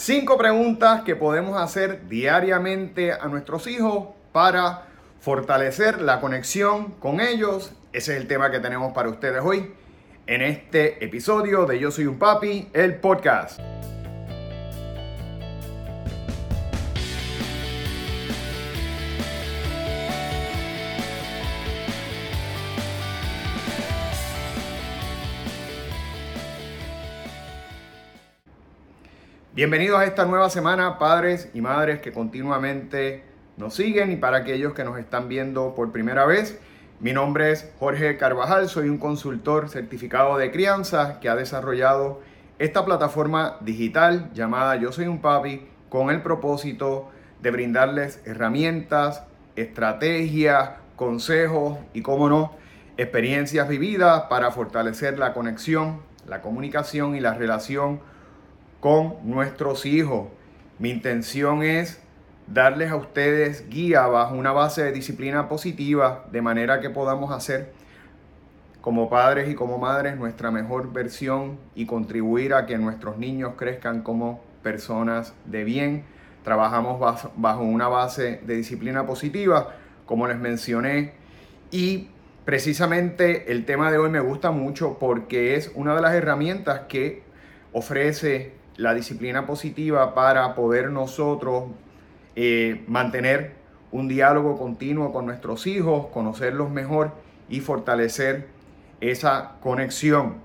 Cinco preguntas que podemos hacer diariamente a nuestros hijos para fortalecer la conexión con ellos. Ese es el tema que tenemos para ustedes hoy en este episodio de Yo Soy un Papi, el podcast. Bienvenidos a esta nueva semana, padres y madres que continuamente nos siguen y para aquellos que nos están viendo por primera vez. Mi nombre es Jorge Carvajal, soy un consultor certificado de crianza que ha desarrollado esta plataforma digital llamada Yo Soy un Papi con el propósito de brindarles herramientas, estrategias, consejos y, como no, experiencias vividas para fortalecer la conexión, la comunicación y la relación con nuestros hijos. Mi intención es darles a ustedes guía bajo una base de disciplina positiva, de manera que podamos hacer como padres y como madres nuestra mejor versión y contribuir a que nuestros niños crezcan como personas de bien. Trabajamos bajo una base de disciplina positiva, como les mencioné, y precisamente el tema de hoy me gusta mucho porque es una de las herramientas que ofrece la disciplina positiva para poder nosotros eh, mantener un diálogo continuo con nuestros hijos, conocerlos mejor y fortalecer esa conexión.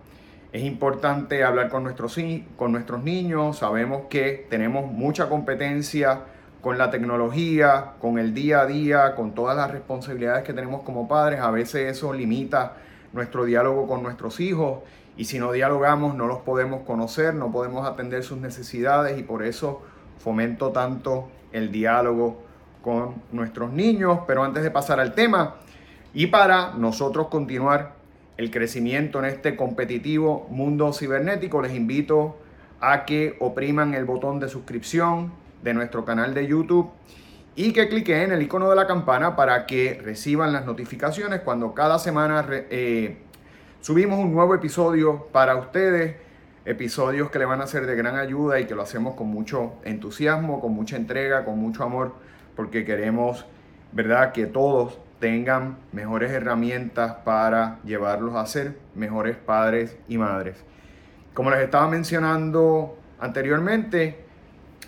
Es importante hablar con nuestros, con nuestros niños, sabemos que tenemos mucha competencia con la tecnología, con el día a día, con todas las responsabilidades que tenemos como padres, a veces eso limita nuestro diálogo con nuestros hijos y si no dialogamos no los podemos conocer, no podemos atender sus necesidades y por eso fomento tanto el diálogo con nuestros niños. Pero antes de pasar al tema y para nosotros continuar el crecimiento en este competitivo mundo cibernético, les invito a que opriman el botón de suscripción de nuestro canal de YouTube y que cliquen en el icono de la campana para que reciban las notificaciones cuando cada semana eh, subimos un nuevo episodio para ustedes, episodios que le van a ser de gran ayuda y que lo hacemos con mucho entusiasmo, con mucha entrega, con mucho amor, porque queremos, ¿verdad?, que todos tengan mejores herramientas para llevarlos a ser mejores padres y madres. Como les estaba mencionando anteriormente,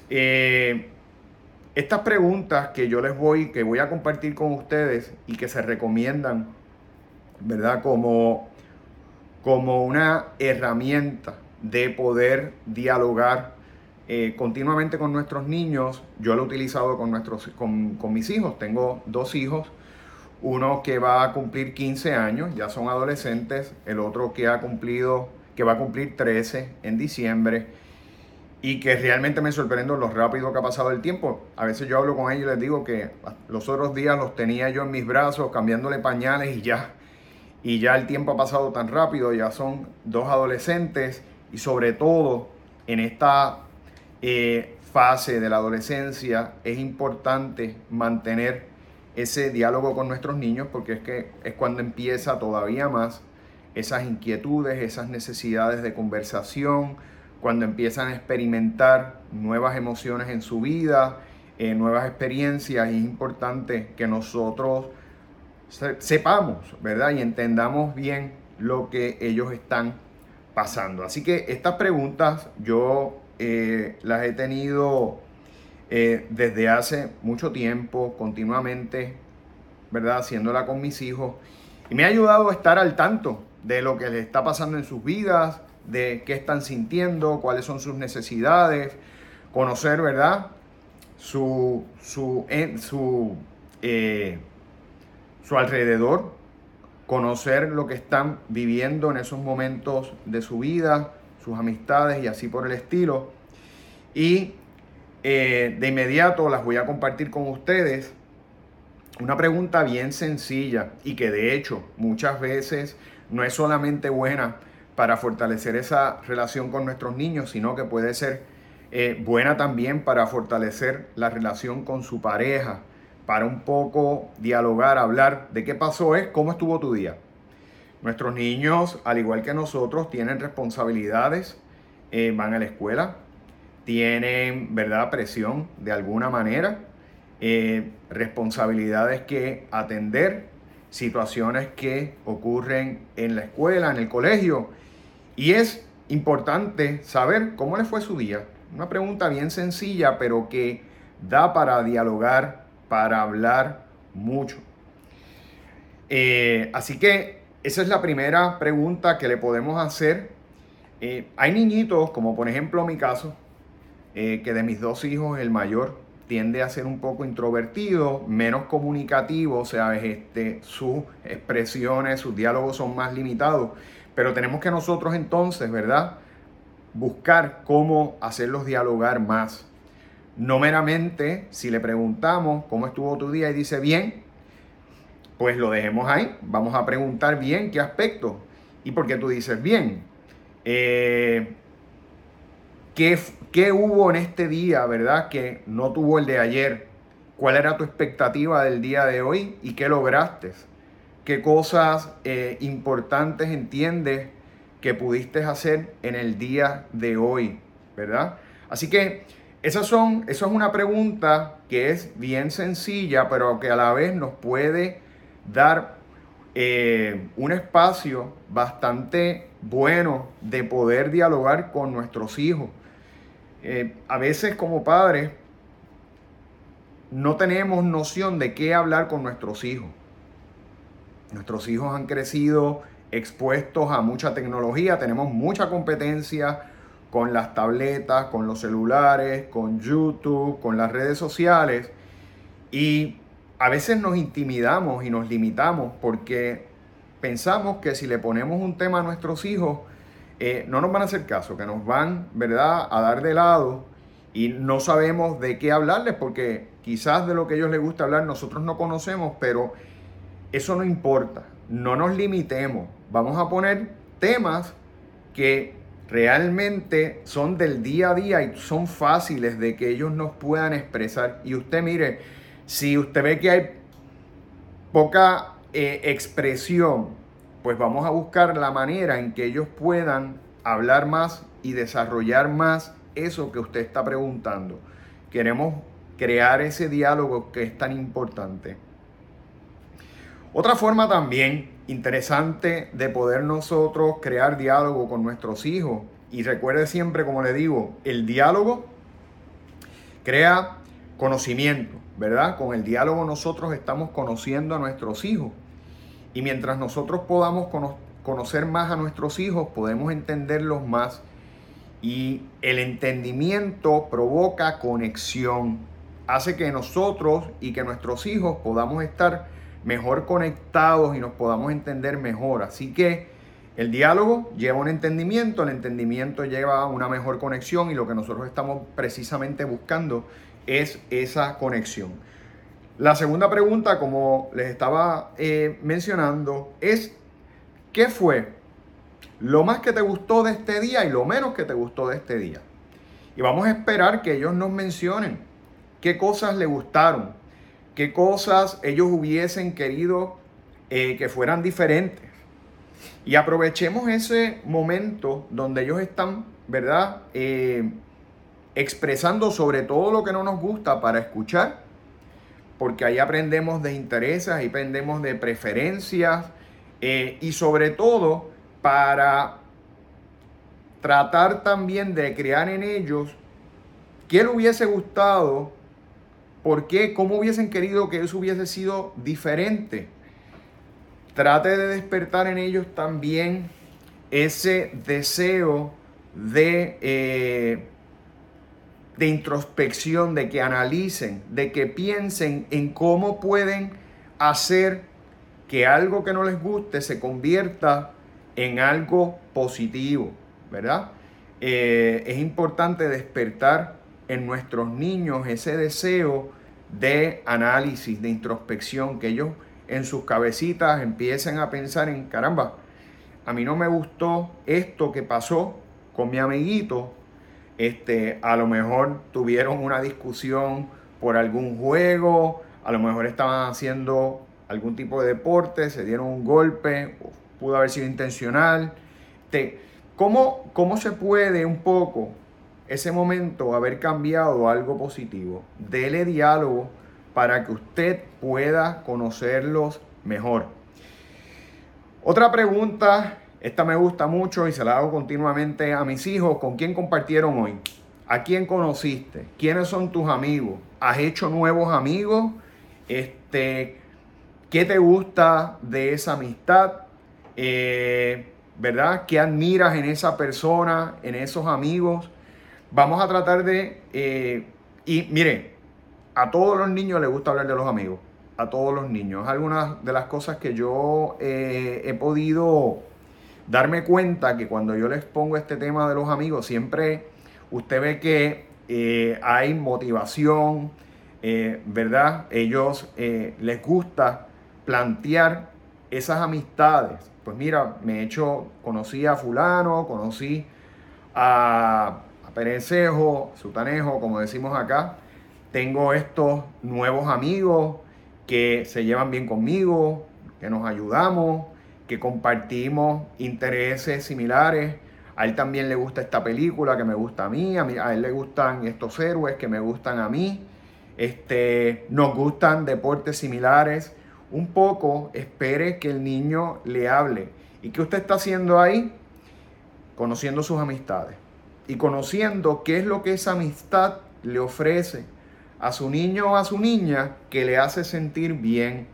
eh, estas preguntas que yo les voy, que voy a compartir con ustedes y que se recomiendan, ¿verdad? Como como una herramienta de poder dialogar eh, continuamente con nuestros niños. Yo lo he utilizado con, nuestros, con, mis hijos. Tengo dos hijos. Uno que va a cumplir 15 años, ya son adolescentes. El otro que ha cumplido, que va a cumplir 13 en diciembre. Y que realmente me sorprendo lo rápido que ha pasado el tiempo. A veces yo hablo con ellos y les digo que los otros días los tenía yo en mis brazos cambiándole pañales y ya y ya el tiempo ha pasado tan rápido, ya son dos adolescentes y sobre todo en esta eh, fase de la adolescencia es importante mantener ese diálogo con nuestros niños porque es que es cuando empieza todavía más esas inquietudes, esas necesidades de conversación, cuando empiezan a experimentar nuevas emociones en su vida, eh, nuevas experiencias, es importante que nosotros sepamos, ¿verdad? Y entendamos bien lo que ellos están pasando. Así que estas preguntas yo eh, las he tenido eh, desde hace mucho tiempo, continuamente, ¿verdad? Haciéndola con mis hijos. Y me ha ayudado a estar al tanto de lo que les está pasando en sus vidas, de qué están sintiendo, cuáles son sus necesidades, conocer, ¿verdad? Su, su, su eh, su alrededor, conocer lo que están viviendo en esos momentos de su vida, sus amistades y así por el estilo. Y eh, de inmediato las voy a compartir con ustedes una pregunta bien sencilla y que de hecho muchas veces no es solamente buena para fortalecer esa relación con nuestros niños, sino que puede ser eh, buena también para fortalecer la relación con su pareja, para un poco dialogar, hablar de qué pasó es cómo estuvo tu día. Nuestros niños, al igual que nosotros, tienen responsabilidades, eh, van a la escuela, tienen, ¿verdad?, presión de alguna manera, eh, responsabilidades que atender, situaciones que ocurren en la escuela, en el colegio. Y es importante saber cómo le fue su día. Una pregunta bien sencilla, pero que da para dialogar, para hablar mucho. Eh, así que esa es la primera pregunta que le podemos hacer. Eh, hay niñitos, como por ejemplo mi caso, eh, que de mis dos hijos el mayor tiende a ser un poco introvertido, menos comunicativo, o sea, este, sus expresiones, sus diálogos son más limitados, pero tenemos que nosotros entonces, ¿verdad? Buscar cómo hacerlos dialogar más. No meramente si le preguntamos cómo estuvo tu día y dice bien, pues lo dejemos ahí. Vamos a preguntar bien qué aspecto. ¿Y por qué tú dices bien? Eh, ¿qué, hubo en este día, verdad? Que no tuvo el de ayer. ¿Cuál era tu expectativa del día de hoy y qué lograste? ¿Qué cosas eh, importantes entiendes que pudiste hacer en el día de hoy? ¿Verdad? Así que esas son, es una pregunta que es bien sencilla, pero que a la vez nos puede dar eh, un espacio bastante bueno de poder dialogar con nuestros hijos. Eh, a veces como padres no tenemos noción de qué hablar con nuestros hijos. Nuestros hijos han crecido expuestos a mucha tecnología, tenemos mucha competencia con las tabletas, con los celulares, con YouTube, con las redes sociales. Y a veces nos intimidamos y nos limitamos porque pensamos que si le ponemos un tema a nuestros hijos, eh, no nos van a hacer caso, que nos van, ¿verdad?, a dar de lado y no sabemos de qué hablarles porque quizás de lo que ellos les gusta hablar nosotros no conocemos, pero eso no importa, no nos limitemos, vamos a poner temas que realmente son del día a día y son fáciles de que ellos nos puedan expresar. Y usted mire, si usted ve que hay poca eh, expresión, pues vamos a buscar la manera en que ellos puedan hablar más y desarrollar más eso que usted está preguntando. Queremos crear ese diálogo que es tan importante. Otra forma también interesante de poder nosotros crear diálogo con nuestros hijos, y recuerde siempre, como le digo, el diálogo crea conocimiento. ¿verdad? Con el diálogo nosotros estamos conociendo a nuestros hijos. Y mientras nosotros podamos conocer más a nuestros hijos, podemos entenderlos más. Y el entendimiento provoca conexión. Hace que nosotros y que nuestros hijos podamos estar mejor conectados y nos podamos entender mejor. Así que el diálogo lleva un entendimiento, el entendimiento lleva una mejor conexión y lo que nosotros estamos precisamente buscando es esa conexión. La segunda pregunta, como les estaba eh, mencionando, es ¿qué fue lo más que te gustó de este día y lo menos que te gustó de este día? Y vamos a esperar que ellos nos mencionen qué cosas les gustaron, qué cosas ellos hubiesen querido eh, que fueran diferentes. Y aprovechemos ese momento donde ellos están, ¿verdad? Eh, expresando sobre todo lo que no nos gusta para escuchar, porque ahí aprendemos de intereses, ahí aprendemos de preferencias eh, y sobre todo para tratar también de crear en ellos qué le hubiese gustado, por qué, cómo hubiesen querido que eso hubiese sido diferente. Trate de despertar en ellos también ese deseo de eh, de introspección, de que analicen, de que piensen en cómo pueden hacer que algo que no les guste se convierta en algo positivo, ¿verdad? Eh, es importante despertar en nuestros niños ese deseo de análisis, de introspección, que ellos en sus cabecitas empiecen a pensar en, caramba, a mí no me gustó esto que pasó con mi amiguito, este, a lo mejor tuvieron una discusión por algún juego, a lo mejor estaban haciendo algún tipo de deporte, se dieron un golpe, pudo haber sido intencional. ¿cómo, ¿Cómo se puede un poco ese momento haber cambiado algo positivo. Dele diálogo para que usted pueda conocerlos mejor. Otra pregunta, esta me gusta mucho y se la hago continuamente a mis hijos. ¿Con quién compartieron hoy? ¿A quién conociste? ¿Quiénes son tus amigos? ¿Has hecho nuevos amigos? Este, ¿Qué te gusta de esa amistad? Eh, ¿Verdad? ¿Qué admiras en esa persona, en esos amigos? Vamos a tratar de... Eh, y mire, a todos los niños les gusta hablar de los amigos. A todos los niños. Es alguna de las cosas que yo eh, he podido darme cuenta que cuando yo les pongo este tema de los amigos, siempre usted ve que hay motivación, ¿verdad? Ellos les gusta plantear esas amistades. Pues mira, me he hecho, conocí a fulano, conocí a, a Perencejo, Sutanejo, como decimos acá. Tengo estos nuevos amigos que se llevan bien conmigo, que nos ayudamos, que compartimos intereses similares. A él también le gusta esta película que me gusta a mí, a, mí, a él le gustan estos héroes que me gustan a mí. Este, nos gustan deportes similares un poco, espere que el niño le hable. ¿Y qué usted está haciendo ahí? Conociendo sus amistades y conociendo qué es lo que esa amistad le ofrece a su niño o a su niña que le hace sentir bien.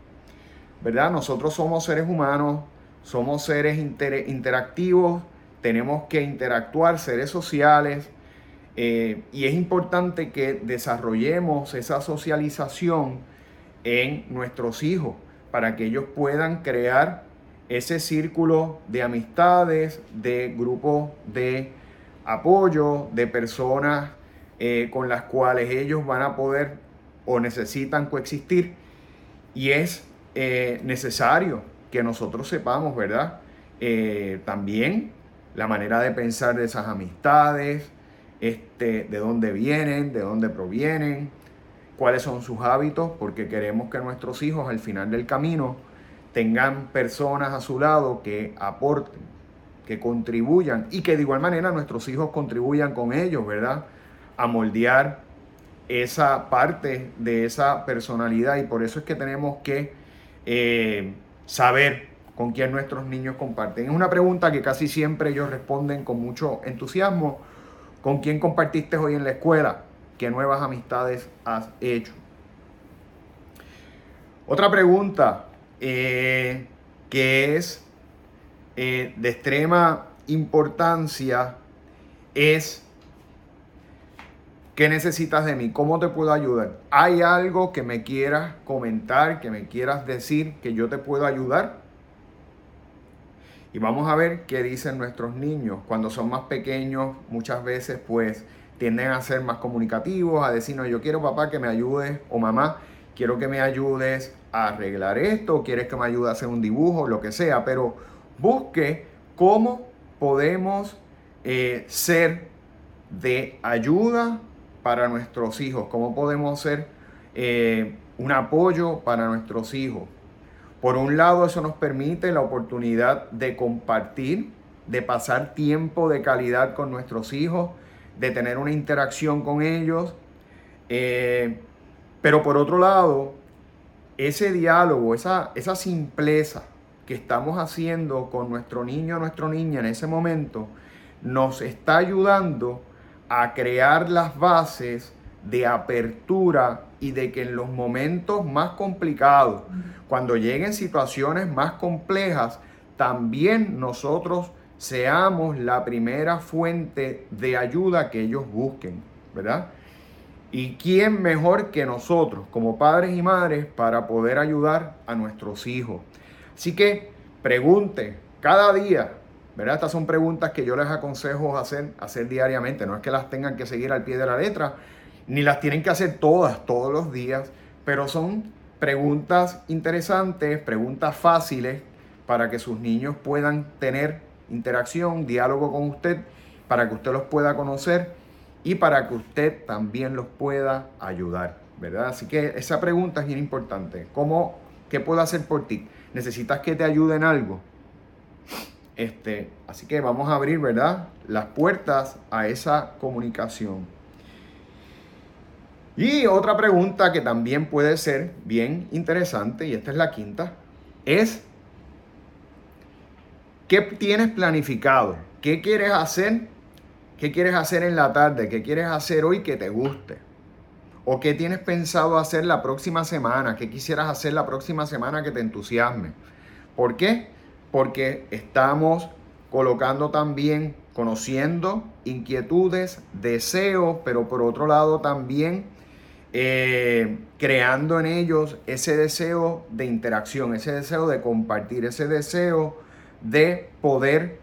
¿Verdad? Nosotros somos seres humanos, somos seres interactivos, tenemos que interactuar, seres sociales, eh, y es importante que desarrollemos esa socialización en nuestros hijos para que ellos puedan crear ese círculo de amistades, de grupos de apoyo, de personas eh, con las cuales ellos van a poder o necesitan coexistir. Y es eh, necesario que nosotros sepamos, ¿verdad? Eh, también la manera de pensar de esas amistades, este, de dónde vienen, de dónde provienen, cuáles son sus hábitos, porque queremos que nuestros hijos al final del camino tengan personas a su lado que aporten, que contribuyan y que de igual manera nuestros hijos contribuyan con ellos, ¿verdad? A moldear esa parte de esa personalidad y por eso es que tenemos que eh, saber con quién nuestros niños comparten. Es una pregunta que casi siempre ellos responden con mucho entusiasmo. ¿Con quién compartiste hoy en la escuela? ¿Qué nuevas amistades has hecho? Otra pregunta eh, que es eh, de extrema importancia es ¿qué necesitas de mí? ¿Cómo te puedo ayudar? ¿Hay algo que me quieras comentar, que me quieras decir que yo te puedo ayudar? Y vamos a ver qué dicen nuestros niños. Cuando son más pequeños, muchas veces pues tienden a ser más comunicativos, a decir, no, yo quiero papá que me ayudes o mamá, quiero que me ayudes a arreglar esto, quieres que me ayude a hacer un dibujo, lo que sea, pero busque cómo podemos eh, ser de ayuda para nuestros hijos, cómo podemos ser eh, un apoyo para nuestros hijos. Por un lado, eso nos permite la oportunidad de compartir, de pasar tiempo de calidad con nuestros hijos, de tener una interacción con ellos. Eh, pero por otro lado, ese diálogo, esa, esa simpleza que estamos haciendo con nuestro niño o nuestra niña en ese momento, nos está ayudando a crear las bases de apertura y de que en los momentos más complicados, cuando lleguen situaciones más complejas, también nosotros seamos la primera fuente de ayuda que ellos busquen, ¿verdad? ¿Y quién mejor que nosotros como padres y madres para poder ayudar a nuestros hijos? Así que pregunte cada día, ¿verdad? Estas son preguntas que yo les aconsejo hacer, hacer diariamente, no es que las tengan que seguir al pie de la letra, ni las tienen que hacer todas, todos los días, pero son preguntas interesantes, preguntas fáciles para que sus niños puedan tener interacción, diálogo con usted, para que usted los pueda conocer y para que usted también los pueda ayudar, ¿verdad? Así que esa pregunta es bien importante. ¿Cómo, qué puedo hacer por ti? ¿Necesitas que te ayude en algo? Este, así que vamos a abrir, ¿verdad? Las puertas a esa comunicación. Y otra pregunta que también puede ser bien interesante, y esta es la quinta, es, ¿qué tienes planificado? ¿Qué quieres hacer? ¿Qué quieres hacer en la tarde? ¿Qué quieres hacer hoy que te guste? ¿O qué tienes pensado hacer la próxima semana? ¿Qué quisieras hacer la próxima semana que te entusiasme? ¿Por qué? Porque estamos colocando también, conociendo inquietudes, deseos, pero por otro lado también eh, creando en ellos ese deseo de interacción, ese deseo de compartir, ese deseo de poder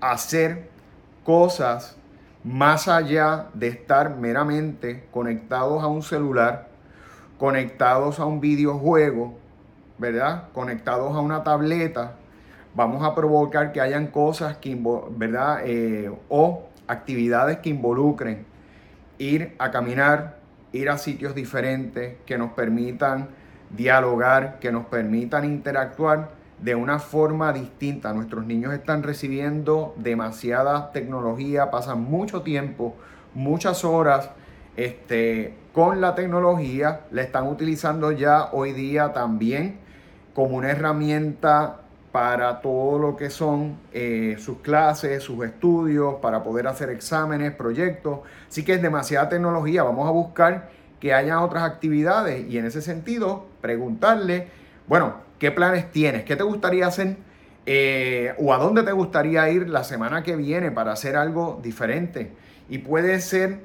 hacer cosas más allá de estar meramente conectados a un celular, conectados a un videojuego, ¿verdad? Conectados a una tableta, vamos a provocar que hayan cosas que, ¿verdad? Eh, o actividades que involucren ir a caminar, ir a sitios diferentes que nos permitan dialogar, que nos permitan interactuar de una forma distinta. Nuestros niños están recibiendo demasiada tecnología, pasan mucho tiempo, muchas horas este, con la tecnología, la están utilizando ya hoy día también como una herramienta para todo lo que son eh, sus clases, sus estudios, para poder hacer exámenes, proyectos. Así que es demasiada tecnología. Vamos a buscar que haya otras actividades y en ese sentido preguntarle, bueno, ¿qué planes tienes? ¿Qué te gustaría hacer? Eh, ¿O a dónde te gustaría ir la semana que viene para hacer algo diferente? Y puede ser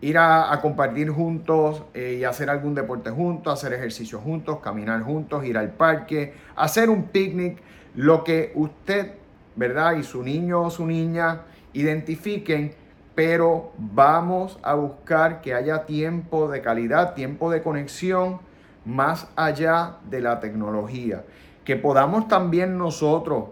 ir a, compartir juntos eh, y hacer algún deporte juntos, hacer ejercicio juntos, caminar juntos, ir al parque, hacer un picnic lo que usted, ¿verdad? Y su niño o su niña identifiquen, pero vamos a buscar que haya tiempo de calidad, tiempo de conexión más allá de la tecnología. Que podamos también nosotros,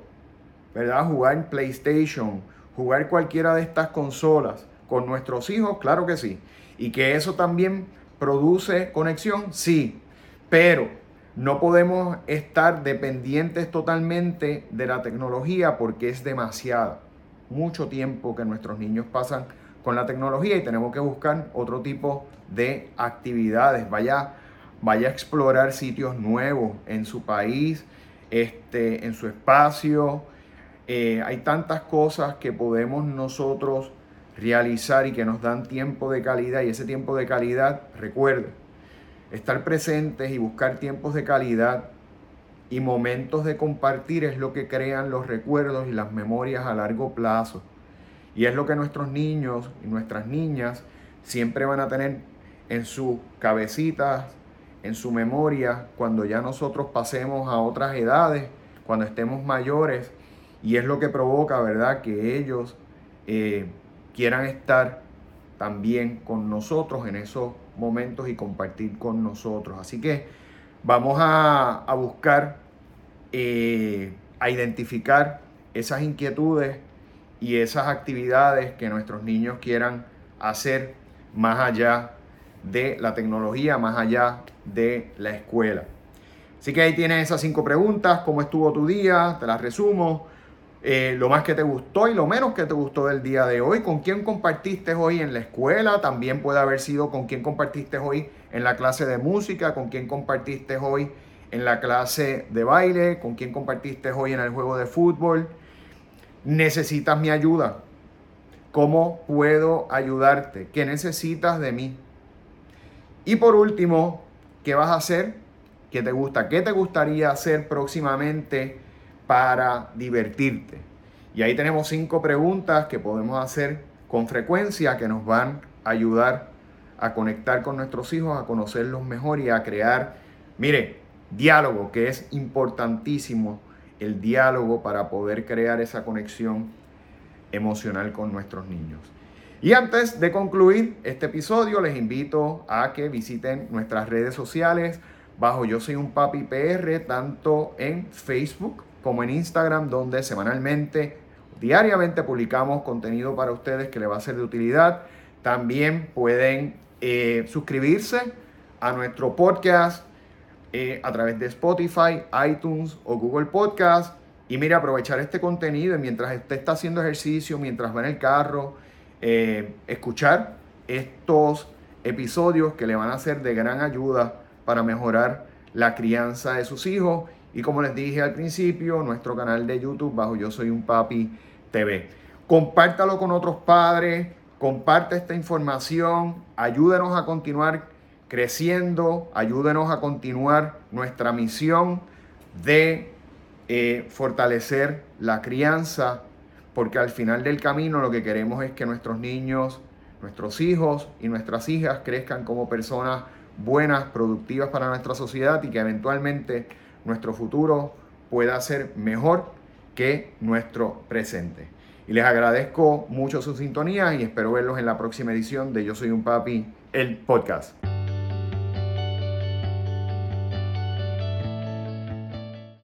¿verdad? Jugar en PlayStation, jugar cualquiera de estas consolas con nuestros hijos, claro que sí. Y que eso también produce conexión, sí. Pero no podemos estar dependientes totalmente de la tecnología porque es demasiado, mucho tiempo que nuestros niños pasan con la tecnología y tenemos que buscar otro tipo de actividades. Vaya, vaya a explorar sitios nuevos en su país, este, en su espacio. Eh, hay tantas cosas que podemos nosotros realizar y que nos dan tiempo de calidad y ese tiempo de calidad, recuerde, Estar presentes y buscar tiempos de calidad y momentos de compartir es lo que crean los recuerdos y las memorias a largo plazo. Y es lo que nuestros niños y nuestras niñas siempre van a tener en sus cabecitas, en su memoria, cuando ya nosotros pasemos a otras edades, cuando estemos mayores. Y es lo que provoca, ¿verdad?, que ellos eh, quieran estar también con nosotros en esos momentos y compartir con nosotros. Así que vamos a, buscar, eh, a identificar esas inquietudes y esas actividades que nuestros niños quieran hacer más allá de la tecnología, más allá de la escuela. Así que ahí tienes esas cinco preguntas, cómo estuvo tu día, te las resumo. Eh, lo más que te gustó y lo menos que te gustó del día de hoy, con quién compartiste hoy en la escuela, también puede haber sido con quién compartiste hoy en la clase de música, con quién compartiste hoy en la clase de baile, con quién compartiste hoy en el juego de fútbol. Necesitas mi ayuda. ¿Cómo puedo ayudarte? ¿Qué necesitas de mí? Y por último, ¿qué vas a hacer? ¿Qué te gusta? ¿Qué te gustaría hacer próximamente? para divertirte. Y ahí tenemos cinco preguntas que podemos hacer con frecuencia que nos van a ayudar a conectar con nuestros hijos, a conocerlos mejor y a crear, mire, diálogo, que es importantísimo el diálogo para poder crear esa conexión emocional con nuestros niños. Y antes de concluir este episodio, les invito a que visiten nuestras redes sociales bajo Yo Soy un Papi PR, tanto en Facebook como en Instagram, donde semanalmente, diariamente publicamos contenido para ustedes que les va a ser de utilidad. También pueden eh, suscribirse a nuestro podcast eh, a través de Spotify, iTunes o Google Podcast. Y mire, aprovechar este contenido mientras usted está haciendo ejercicio, mientras va en el carro, eh, escuchar estos episodios que le van a ser de gran ayuda para mejorar la crianza de sus hijos. Y como les dije al principio, nuestro canal de YouTube bajo Yo Soy un Papi TV. Compártalo con otros padres, comparte esta información, ayúdenos a continuar creciendo, ayúdenos a continuar nuestra misión de eh, fortalecer la crianza, porque al final del camino lo que queremos es que nuestros niños, nuestros hijos y nuestras hijas crezcan como personas buenas, productivas para nuestra sociedad y que eventualmente nuestro futuro pueda ser mejor que nuestro presente. Y les agradezco mucho su sintonía y espero verlos en la próxima edición de Yo Soy un Papi, el podcast.